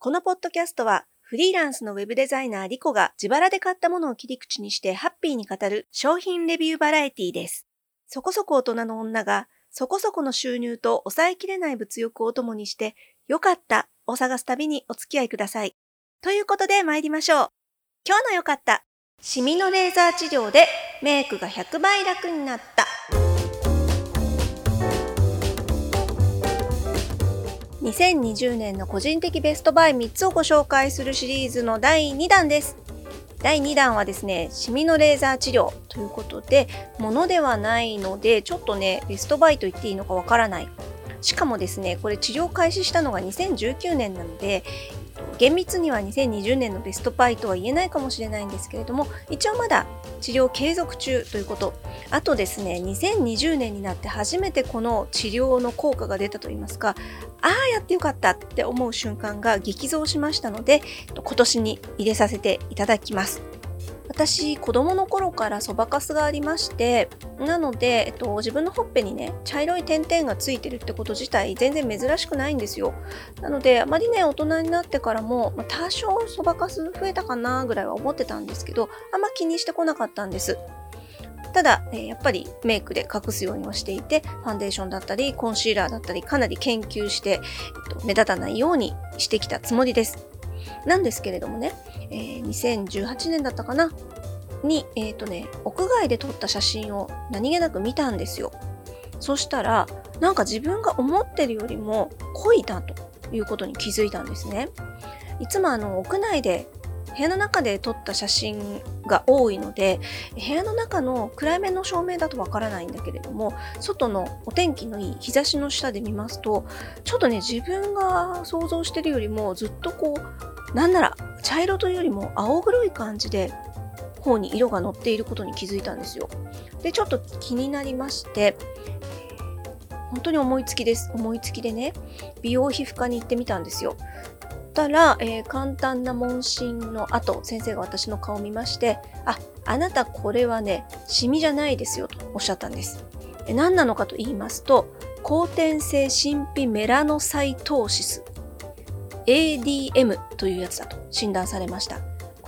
このポッドキャストはフリーランスのウェブデザイナーリコが自腹で買ったものを切り口にしてハッピーに語る商品レビューバラエティです。そこそこ大人の女がそこそこの収入と抑えきれない物欲を共にしてよかったを探す旅にお付き合いください。ということで参りましょう。今日のよかった。シミのレーザー治療でメイクが100倍楽になった。2020年の個人的ベストバイ3つをご紹介するシリーズの第2弾です。第2弾はですね、シミのレーザー治療ということで、ものではないので、ちょっとね、ベストバイと言っていいのかわからない。しかもですね、これ治療開始したのが2019年なので、厳密には2020年のベストパイとは言えないかもしれないんですけれども一応まだ治療継続中ということ。あとですね2020年になって初めてこの治療の効果が出たといいますかああやってよかったって思う瞬間が激増しましたので今年に入れさせていただきます。私子供の頃からそばかすがありましてなので、えっと、自分のほっぺにね茶色い点々がついてるってこと自体全然珍しくないんですよなのであまりね大人になってからも、ま、多少そばかす増えたかなぐらいは思ってたんですけどあんま気にしてこなかったんですただ、えやっぱりメイクで隠すようにはしていて、ファンデーションだったり、コンシーラーだったり、かなり研究して、えっと、目立たないようにしてきたつもりです。なんですけれどもね、えー、2018年だったかな？に、えっ、ー、とね、屋外で撮った写真を何気なく見たんですよ。そしたら、なんか自分が思ってるよりも濃いなということに気づいたんですね。いつもあの屋内で部屋の中で撮った写真が多いので部屋の中の暗いめの照明だとわからないんだけれども外のお天気のいい日差しの下で見ますとちょっとね自分が想像してるよりもずっとこうなんなら茶色というよりも青黒い感じで方に色が乗っていることに気づいたんですよ。で、ちょっと気になりまして、本当に思いつきです。思いつきでね、美容皮膚科に行ってみたんですよ。たら、えー、簡単な問診の後、先生が私の顔を見まして、あ、あなたこれはね、シミじゃないですよとおっしゃったんです。え何なのかと言いますと、後天性神秘メラノサイトーシス ADM というやつだと診断されました。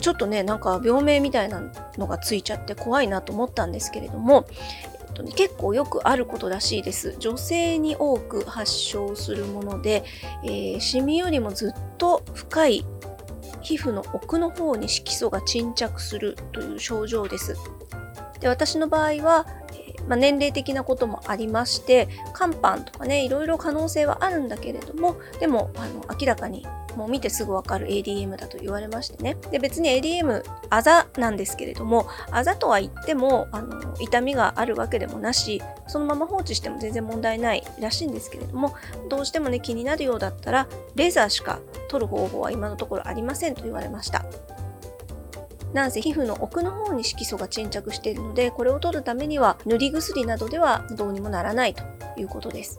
ちょっとねなんか病名みたいなのがついちゃって怖いなと思ったんですけれども、えっとね、結構よくあることらしいです女性に多く発症するもので、えー、シミよりもずっと深い皮膚の奥の方に色素が沈着するという症状ですで私の場合はまあ、年齢的なこともありまして肝斑とかねいろいろ可能性はあるんだけれどもでもあの明らかにもう見てすぐわかる ADM だと言われましてね。で別に ADM あざなんですけれどもあざとは言ってもあの痛みがあるわけでもなしそのまま放置しても全然問題ないらしいんですけれどもどうしてもね気になるようだったらレーザーしか取る方法は今のところありませんと言われました。なんせ皮膚の奥の方に色素が沈着しているのでこれを取るためには塗り薬などではどうにもならないということです。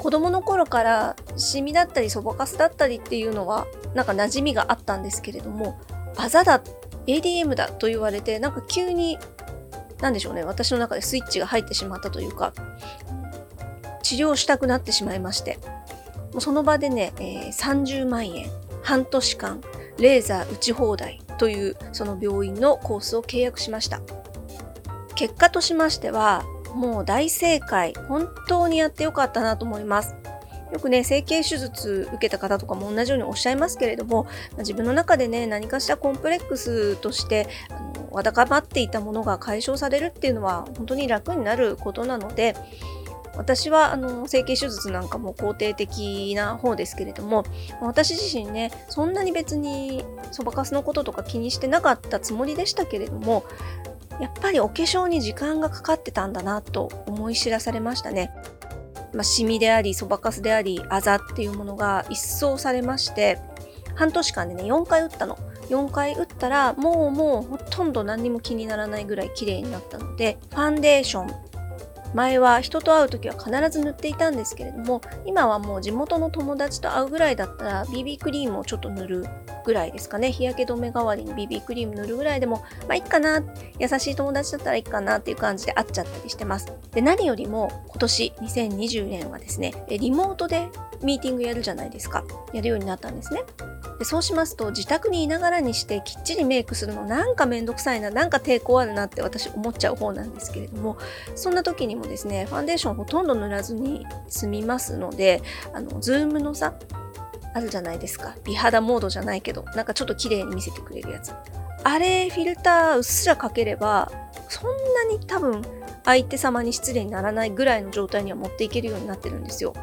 子供の頃からシミだったりそばかすだったりっていうのはなんか馴染みがあったんですけれどもあざだ ADM だと言われてなんか急に何でしょうね私の中でスイッチが入ってしまったというか治療したくなってしまいましてその場でね、えー、30万円半年間レーザー打ち放題というその病院のコースを契約しました結果としましてはもう大正解。本当にやってよかったなと思います。よくね、整形手術受けた方とかも同じようにおっしゃいますけれども、自分の中でね、何かしらコンプレックスとして、あのわだかまっていたものが解消されるっていうのは本当に楽になることなので、私はあの整形手術なんかも肯定的な方ですけれども私自身ねそんなに別にそばかすのこととか気にしてなかったつもりでしたけれどもやっぱりお化粧に時間がかかってたんだなと思い知らされましたね。まあ、シミであり、そばかすであり、あざっていうものが一掃されまして、半年間でね、4回打ったの。4回打ったら、もうもうほとんど何にも気にならないぐらい綺麗になったので、ファンデーション、前は人と会う時は必ず塗っていたんですけれども今はもう地元の友達と会うぐらいだったら BB クリームをちょっと塗るぐらいですかね。日焼け止め代わりに BB クリーム塗るぐらいでもまあいいかな。優しい友達だったらいいかなっていう感じで会っちゃったりしてます。で何よりも今年2020年はですねリモートでミーティングやるじゃないですか。やるようになったんですね。でそうしますと自宅にいながらにしてきっちりメイクするのなんかめんどくさいななんか抵抗あるなって私思っちゃう方なんですけれどもそんな時にもですねファンデーションほとんど塗らずに済みますのであのズームのさあるじゃないですか美肌モードじゃないけどなんかちょっと綺麗に見せてくれるやつあれフィルターうっすらかければそんなに多分相手様に失礼にならないぐらいの状態には持っていけるようになってるんですよ。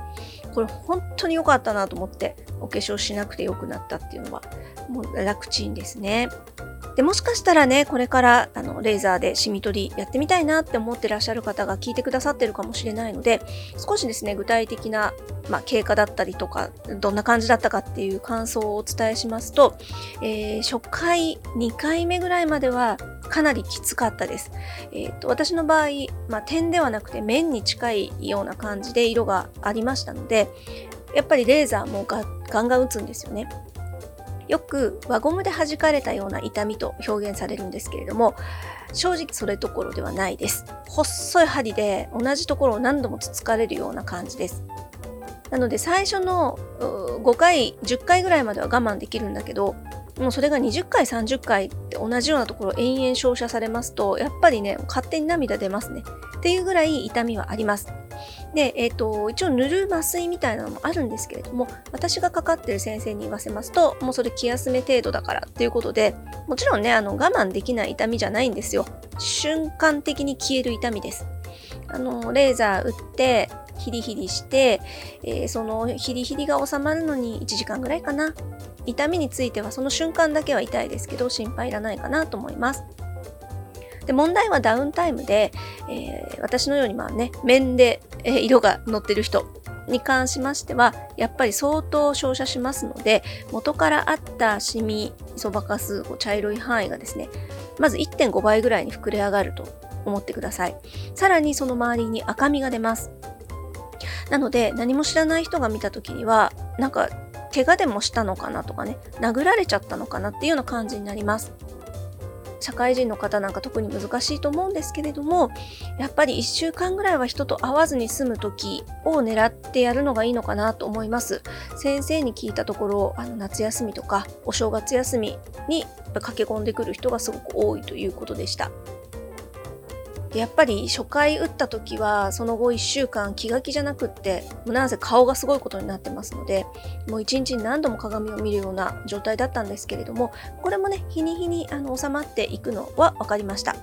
これ本当に良かったなと思ってお化粧しなくて良くなったっていうのはもう楽ちんですね。でもしかしたらねこれからあのレーザーでシミ取りやってみたいなって思ってらっしゃる方が聞いてくださってるかもしれないので少しですね具体的な、まあ、経過だったりとかどんな感じだったかっていう感想をお伝えしますと、えー、初回2回目ぐらいまではかなりきつかったです。えーと、私の場合、まあ、点ではなくて面に近いような感じで色がありましたのでやっぱりレーザーもガンガン打つんですよね。よく輪ゴムで弾かれたような痛みと表現されるんですけれども正直それどころではないです。細い針で同じところを何度もつつかれるような感じです。なので最初の5回10回ぐらいまでは我慢できるんだけどもうそれが20回30回って同じようなところ延々照射されますとやっぱりね勝手に涙出ますね。っていうぐらい痛みはあります。で、えーと、一応塗る麻酔みたいなのもあるんですけれども私がかかってる先生に言わせますともうそれ気休め程度だからっていうことでもちろんねあの我慢できない痛みじゃないんですよ。瞬間的に消える痛みです。あのレーザー打ってヒリヒリして、えー、そのヒリヒリが収まるのに1時間ぐらいかな。痛みについてはその瞬間だけは痛いですけど心配いらないかなと思います。で問題はダウンタイムで、えー、私のようにまあね面で、え、色が乗ってる人に関しましてはやっぱり相当照射しますので元からあったシミそばかす茶色い範囲がですねまず1.5倍ぐらいに膨れ上がると思ってください。さらにその周りに赤みが出ます。なので何も知らない人が見た時にはなんか怪我でもしたのかなとかね殴られちゃったのかなっていうような感じになります。社会人の方なんか特に難しいと思うんですけれどもやっぱり1週間ぐらいは人と会わずに済む時を狙ってやるのがいいのかなと思います。先生に聞いたところあの夏休みとかお正月休みに駆け込んでくる人がすごく多いということでした。でやっぱり初回打った時はその後1週間気が気じゃなくってもうなんせ顔がすごいことになってますのでもう1日に何度も鏡を見るような状態だったんですけれどもこれもね日に日にあの収まっていくのは分かりました。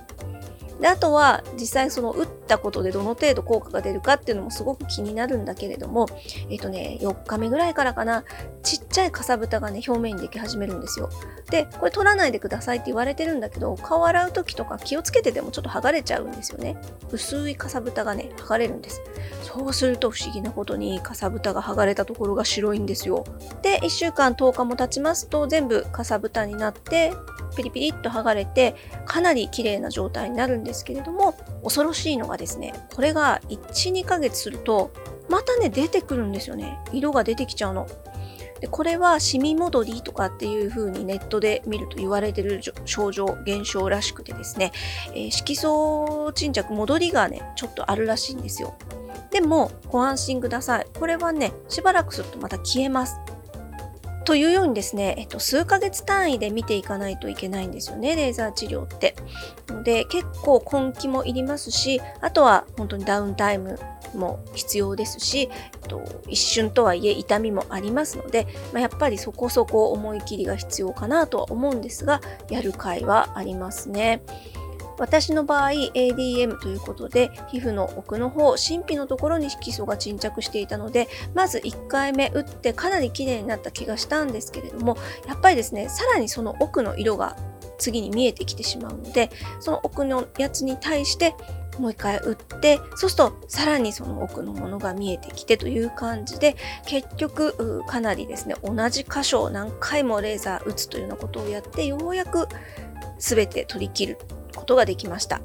であとは実際その打ったことでどの程度効果が出るかっていうのもすごく気になるんだけれどもえっ、とね4日目ぐらいからかなちっちゃいかさぶたがね表面にでき始めるんですよ。でこれ取らないでくださいって言われてるんだけど顔洗う時とか気をつけててもちょっと剥がれちゃうんですよね。薄いかさぶたがね剥がれるんです。そうすると不思議なことにかさぶたが剥がれたところが白いんですよ。で1週間10日も経ちますと全部かさぶたになってピリピリっと剥がれてかなり綺麗な状態になるんですけれども恐ろしいのがですねこれが12ヶ月するとまたね出てくるんですよね。色が出てきちゃうの。でこれはシミ戻りとかっていう風にネットで見ると言われてる症状現象らしくてですね、えー、色素沈着戻りがねちょっとあるらしいんですよ。でもご安心ください。これはねしばらくするとまた消えます。というようにですね、えっと、数ヶ月単位で見ていかないといけないんですよね、レーザー治療って。ので、結構根気もいりますし、あとは本当にダウンタイムも必要ですし、えっと、一瞬とはいえ痛みもありますので、まあ、やっぱりそこそこ思い切りが必要かなとは思うんですが、やる回はありますね。私の場合 ADM ということで皮膚の奥の方神秘のところに色素が沈着していたのでまず1回目打ってかなり綺麗になった気がしたんですけれどもやっぱりですねさらにその奥の色が次に見えてきてしまうのでその奥のやつに対してもう一回打ってそうするとさらにその奥のものが見えてきてという感じで結局かなりですね同じ箇所を何回もレーザー打つというようなことをやってようやく全て取り切る。ことができました。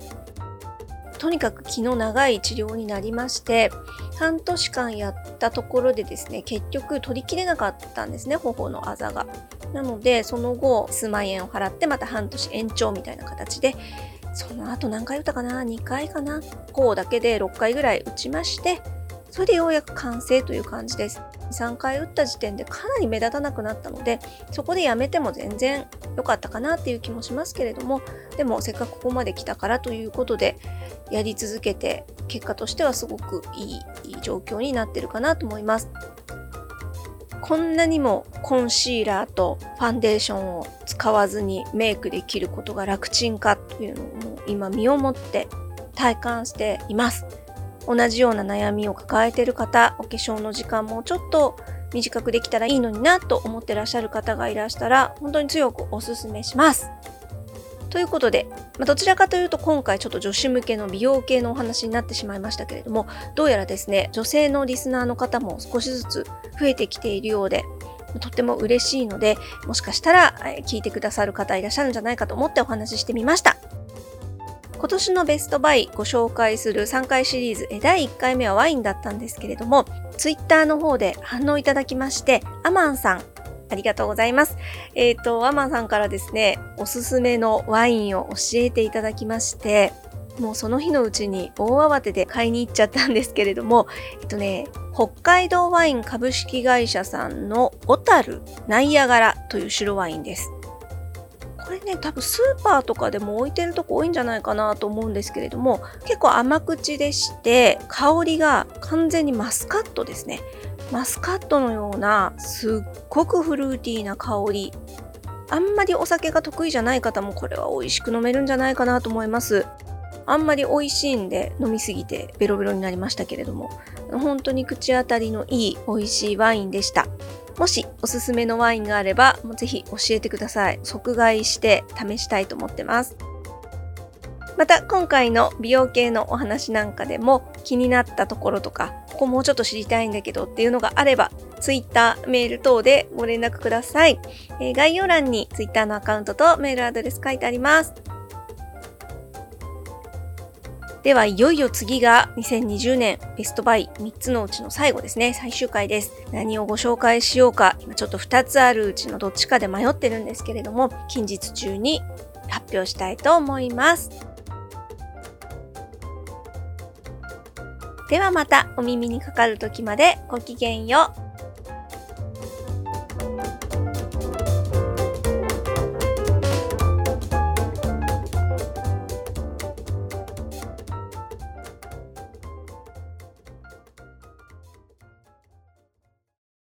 とにかく気の長い治療になりまして半年間やったところでですね結局取りきれなかったんですね頬のあざが。なのでその後数万円を払ってまた半年延長みたいな形でその後何回打ったかな？2回かな？こうだけで6回ぐらい打ちましてそれでようやく完成という感じです。3回打った時点でかなり目立たなくなったのでそこでやめても全然良かったかなっていう気もしますけれどもでもせっかくここまで来たからということでやり続けて結果としてはすごくいい状況になってるかなと思います。こんなにもコンシーラーとファンデーションを使わずにメイクできることが楽ちんかというのを今身をもって体感しています。同じような悩みを抱えている方お化粧の時間もちょっと短くできたらいいのになと思ってらっしゃる方がいらしたら本当に強くおすすめします。ということで、まあ、どちらかというと今回ちょっと女子向けの美容系のお話になってしまいましたけれどもどうやらですね女性のリスナーの方も少しずつ増えてきているようでとっても嬉しいのでもしかしたら聞いてくださる方いらっしゃるんじゃないかと思ってお話ししてみました。今年のベストバイご紹介する3回シリーズ第1回目はワインだったんですけれども Twitter の方で反応いただきましてアマンさんありがとうございます。えっ、ー、と、アマンさんからですね、おすすめのワインを教えていただきまして、もうその日のうちに大慌てで買いに行っちゃったんですけれども、えっとね、北海道ワイン株式会社さんの小樽ナイアガラという白ワインです。これね、多分スーパーとかでも置いてるとこ多いんじゃないかなと思うんですけれども、結構甘口でして、香りが完全にマスカットですね。マスカットのようなすっごくフルーティーな香り。あんまりお酒が得意じゃない方もこれは美味しく飲めるんじゃないかなと思います。あんまり美味しいんで飲みすぎてベロベロになりましたけれども。本当に口当たりのいい美味しいワインでした。もしおすすめのワインがあればぜひ教えてください。即買いして試したいと思ってます。また今回の美容系のお話なんかでも気になったところとかここもうちょっと知りたいんだけどっていうのがあれば Twitter、メール等でご連絡ください、えー、概要欄に Twitter のアカウントとメールアドレス書いてあります。ではいよいよ次が2020年ベストバイ3つのうちの最後ですね。最終回です。何をご紹介しようか。今ちょっと2つあるうちのどっちかで迷ってるんですけれども近日中に発表したいと思います。ではまたお耳にかかる時までごきげんよう。